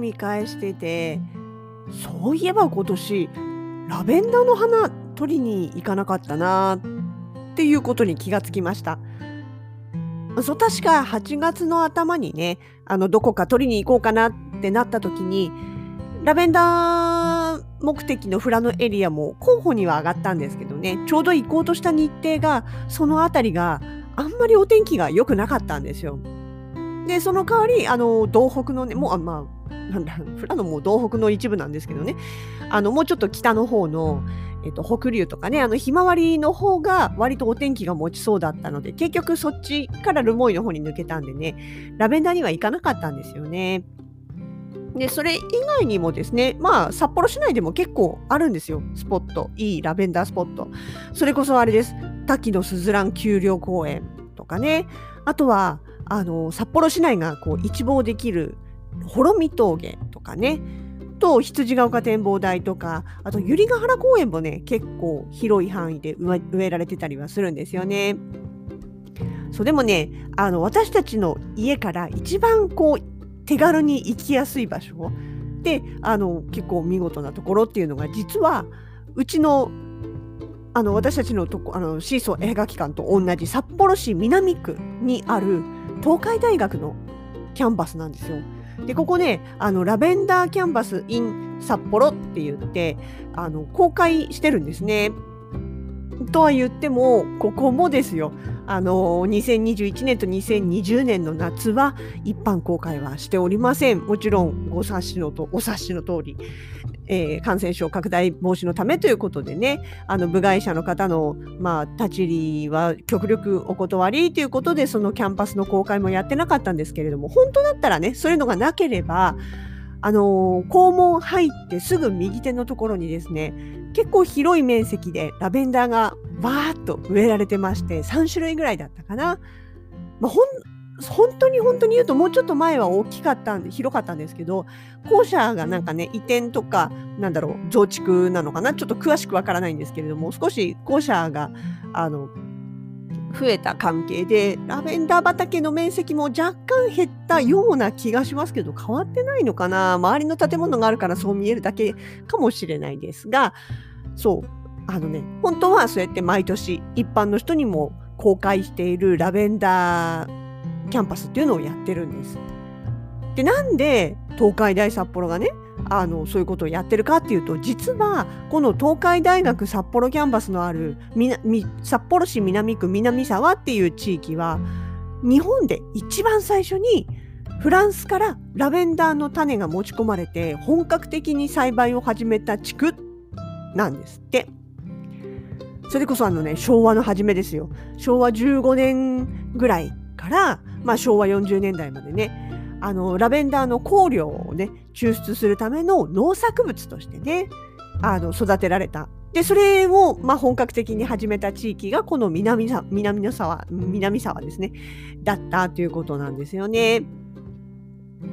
見返しててそういえば今年ラベンダーの花取りに行かなかったなっていうことに気がつきましたそう確か8月の頭にねあのどこか取りに行こうかなってなった時にラベンダー目的の富良野エリアも候補には上がったんですけどねちょうど行こうとした日程がその辺りがあんまりお天気が良くなかったんですよ。で、その代わり、あの、道北のね、もう、あまあ、なんだ、富良野も道北の一部なんですけどね、あの、もうちょっと北の方の、えっと、北流とかね、あの、ひまわりの方が割とお天気が持ちそうだったので、結局そっちからルモイの方に抜けたんでね、ラベンダーには行かなかったんですよね。で、それ以外にもですね、まあ、札幌市内でも結構あるんですよ、スポット。いいラベンダースポット。それこそあれです。滝のすずらん丘陵公園とかね。あとは、あの札幌市内がこう一望できる幌見峠とかねと羊ヶ丘展望台とかあと百合ヶ原公園もね結構広い範囲で植えられてたりはするんですよね。そうでもねあの私たちの家から一番こう手軽に行きやすい場所であの結構見事なところっていうのが実はうちのあの私たちのとこあのシーソー映画機関と同じ札幌市南区にある東海大学のキャンパスなんですよ。でここねあのラベンダーキャンバス in 札幌って言ってあの公開してるんですね。とは言ってもここもですよ。あの2021年と2020年の夏は一般公開はしておりません。もちろんご察しのとお察しの通り、えー、感染症拡大防止のためということでねあの部外者の方の、まあ、立ち入りは極力お断りということでそのキャンパスの公開もやってなかったんですけれども本当だったらねそういうのがなければあのー、校門入ってすぐ右手のところにですね結構広い面積でラベンダーがバーッと植えられてまして3種類ぐらいだったかな。まあ、ほん本当に本当に言うともうちょっと前は大きかったんで広かったんですけど校舎がなんかね移転とかなんだろう増築なのかな？ちょっと詳しくわからないんですけれども少し校舎があの増えた関係でラベンダー畑の面積も若干減ったような気がしますけど変わってないのかな？周りの建物があるからそう見えるだけかもしれないですがそうあのね本当はそうやって毎年一般の人にも公開しているラベンダーキャンパスっていうのをやってるんです。でなんで東海大札幌がねあのそういうことをやってるかっていうと実はこの東海大学札幌キャンパスのある札幌市南区南沢っていう地域は日本で一番最初にフランスからラベンダーの種が持ち込まれて本格的に栽培を始めた地区なんですって。それこそあのね昭和の初めですよ昭和15年ぐらいから、まあ、昭和40年代までねあのラベンダーの香料をね抽出するための農作物としてねあの育てられたでそれを、まあ、本格的に始めた地域がこの南南の沢南沢ですねだったということなんですよね。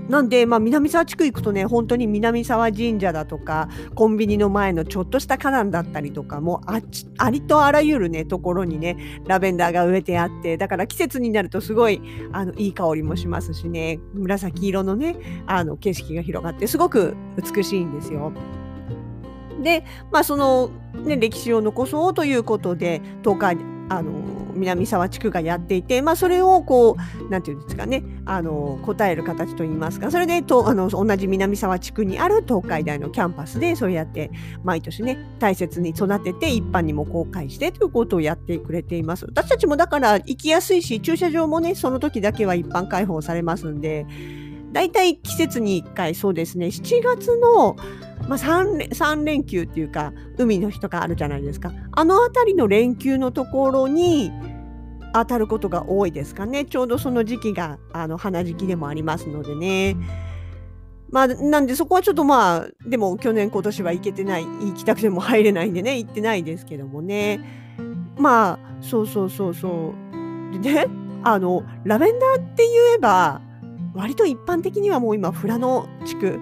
なんで、まあ、南沢地区行くとね、本当に南沢神社だとか、コンビニの前のちょっとした花壇だったりとか、もあありとあらゆるね、ところにね、ラベンダーが植えてあって、だから季節になるとすごい、あの、いい香りもしますしね、紫色のね、あの、景色が広がって、すごく美しいんですよ。で、まあ、その、ね、歴史を残そうということで、東海、あの、南沢地区がやっていて、まあ、それをこう、なんていうんですかね、あの、答える形といいますか、それでとあの同じ南沢地区にある東海大のキャンパスで、そうやって毎年ね、大切に育てて、一般にも公開してということをやってくれています。私たちもだから行きやすいし、駐車場もね、その時だけは一般開放されますんで、大体季節に1回、そうですね、7月の、まあ、3, 3連休っていうか海の日とかあるじゃないですかあの辺りの連休のところに当たることが多いですかね。ちょうどその時期があの花時期でもありますのでね。まあ、なんでそこはちょっとまあ、でも去年今年は行けてない、行きたくても入れないんでね、行ってないですけどもね。まあ、そうそうそうそう。でね、あの、ラベンダーって言えば、割と一般的にはもう今、富良野地区、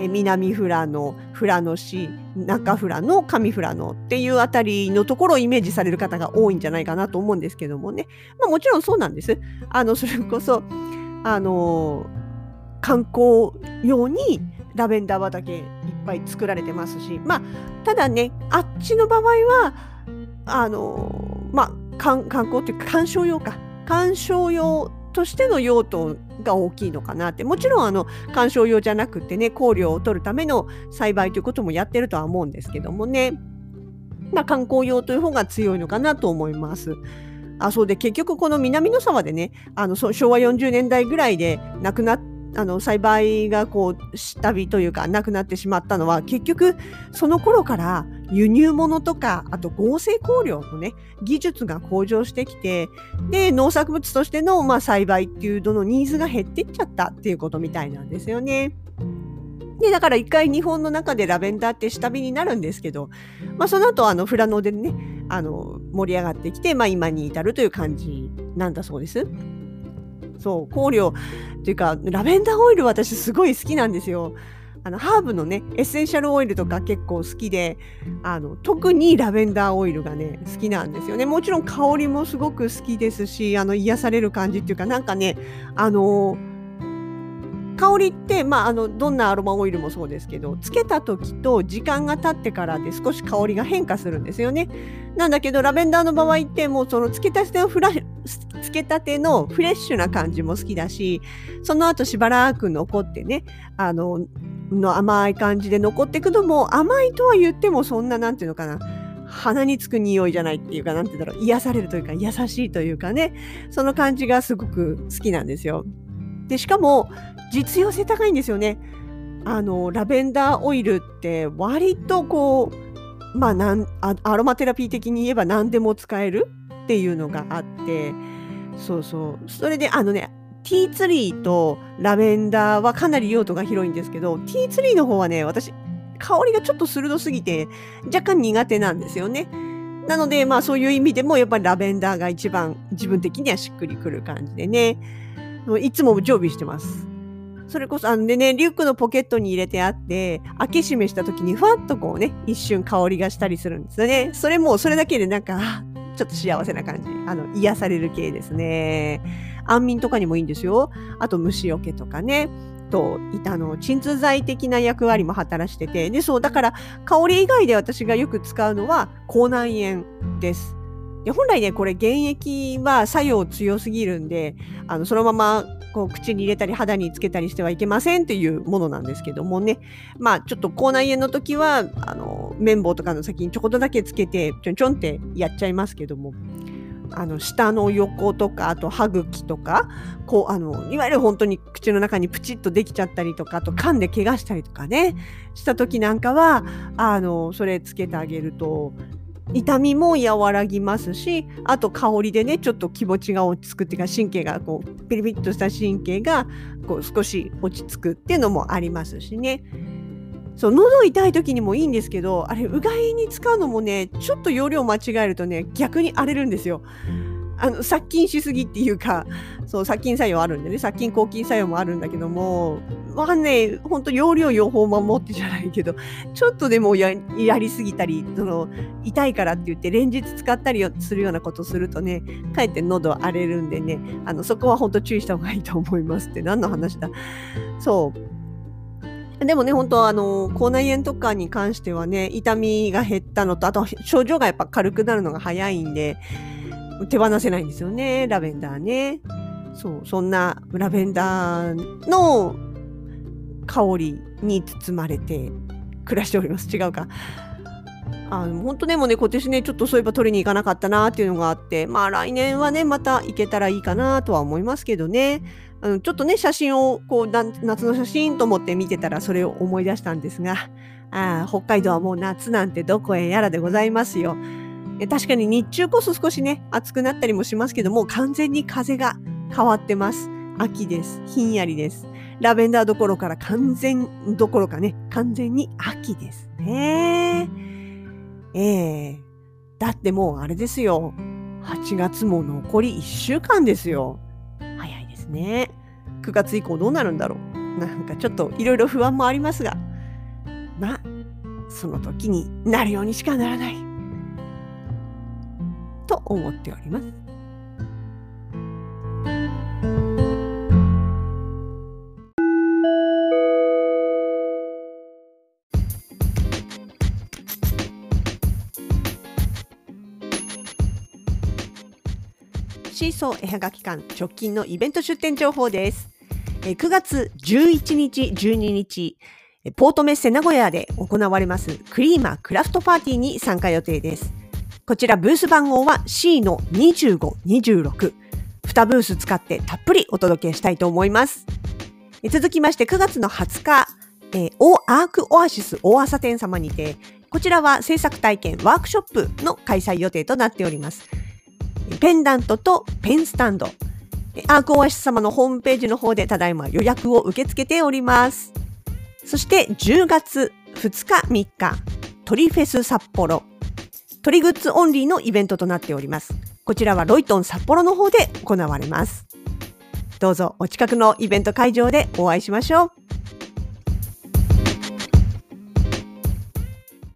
え南富良野、富良野市、中富良野、上富良野っていうあたりのところをイメージされる方が多いんじゃないかなと思うんですけどもね。まあもちろんそうなんです。あの、それこそ、あの、観光用にラベンダー畑いっぱい作られてますし、まあ、ただね、あっちの場合は、あの、まあ、観光っていうか観賞用か。観賞用としての用途が大きいのかなって。もちろん、あの、観賞用じゃなくてね、香料を取るための栽培ということもやってるとは思うんですけどもね。まあ、観光用という方が強いのかなと思います。あ、そうで、結局この南の沢でね、あの、昭和40年代ぐらいで亡くなっあの栽培がこう下火というかなくなってしまったのは結局その頃から輸入物とかあと合成香料のね技術が向上してきてで農作物としての、まあ、栽培っていうののニーズが減っていっちゃったっていうことみたいなんですよね。で、だから一回日本の中でラベンダーって下火になるんですけど、まあその後あの富良野でね、あの盛り上がってきて、まあ今に至るという感じなんだそうです。そう、香料っていうか、ラベンダーオイル私すごい好きなんですよ。あのハーブのねエッセンシャルオイルとか結構好きであの特にラベンダーオイルがね好きなんですよねもちろん香りもすごく好きですしあの癒される感じっていうかなんかねあの香りって、まあ、あのどんなアロマオイルもそうですけどつけた時と時間が経ってからで少し香りが変化するんですよね。なんだけどラベンダーの場合ってもうそのつけたてのフラつけたてのフレッシュな感じも好きだしその後しばらく残ってねあのの甘い感じで残っていくのも甘いとは言ってもそんななんていうのかな鼻につく匂いじゃないっていうか、なんて言うんだろう、癒されるというか、優しいというかね、その感じがすごく好きなんですよ。で、しかも、実用性高いんですよね。あの、ラベンダーオイルって割とこう、まあなん、アロマテラピー的に言えば何でも使えるっていうのがあって、そうそう。それで、あのね、ティーツリーとラベンダーはかなり用途が広いんですけど、ティーツリーの方はね、私、香りがちょっと鋭すぎて、若干苦手なんですよね。なので、まあそういう意味でも、やっぱりラベンダーが一番自分的にはしっくりくる感じでね、いつも常備してます。それこそ、あんでね、リュックのポケットに入れてあって、開け閉めした時にふわっとこうね、一瞬香りがしたりするんですよね。それも、それだけでなんか、ちょっと幸せな感じ。あの、癒される系ですね。安眠とかにもいいんですよ。あと虫除けとかね。と、あの、鎮痛剤的な役割も働してて。で、そう、だから、香り以外で私がよく使うのは、口内炎です。で本来ね、これ原液は作用強すぎるんで、あのそのままこう口に入れたり肌につけたりしてはいけませんっていうものなんですけどもね、まあちょっと口内炎の時は、あの、綿棒とかの先にちょこっとだけつけて、ちょんちょんってやっちゃいますけども、あの下の横とかあと歯茎とかこうあのいわゆる本当に口の中にプチッとできちゃったりとかあと噛んで怪我したりとかねした時なんかはあのそれつけてあげると痛みも和らぎますしあと香りでねちょっと気持ちが落ち着くっていうか神経がこうピリピリとした神経がこう少し落ち着くっていうのもありますしね。そう喉痛い時にもいいんですけどあれうがいに使うのもねちょっと容量間違えるとね逆に荒れるんですよ。あの殺菌しすぎっていうかそう殺菌作用あるんでね殺菌抗菌作用もあるんだけどもまあねほんと容量用法守ってじゃないけどちょっとでもやりすぎたりその痛いからって言って連日使ったりするようなことするとねかえって喉荒れるんでねあのそこは本当注意した方がいいと思いますって何の話だ。そうでもね、本当あの、口内炎とかに関してはね、痛みが減ったのと、あと症状がやっぱ軽くなるのが早いんで、手放せないんですよね、ラベンダーね。そう、そんなラベンダーの香りに包まれて暮らしております。違うか。あの本当でもね、今年ね、ちょっとそういえば取りに行かなかったなっていうのがあって、まあ来年はね、また行けたらいいかなとは思いますけどね。あのちょっとね、写真をこう夏の写真と思って見てたらそれを思い出したんですが、あ北海道はもう夏なんてどこへやらでございますよ。確かに日中こそ少しね、暑くなったりもしますけども、完全に風が変わってます。秋です。ひんやりです。ラベンダーどころから完全どころかね、完全に秋ですね。ええー、だってもうあれですよ。8月も残り1週間ですよ。ね。9月以降どうなるんだろう。なんかちょっといろいろ不安もありますが、まあ、その時になるようにしかならない。と思っております。シーソー絵はがき館直近のイベント出店情報です。9月11日、12日、ポートメッセ名古屋で行われますクリーマークラフトパーティーに参加予定です。こちらブース番号は C の25、26。2ブース使ってたっぷりお届けしたいと思います。続きまして9月の20日、えー、オアークオアシス大朝店様にて、こちらは制作体験ワークショップの開催予定となっております。ペンダントとペンスタンド。アークオアシス様のホームページの方でただいま予約を受け付けております。そして10月2日3日、鳥フェス札幌。鳥グッズオンリーのイベントとなっております。こちらはロイトン札幌の方で行われます。どうぞお近くのイベント会場でお会いしましょう。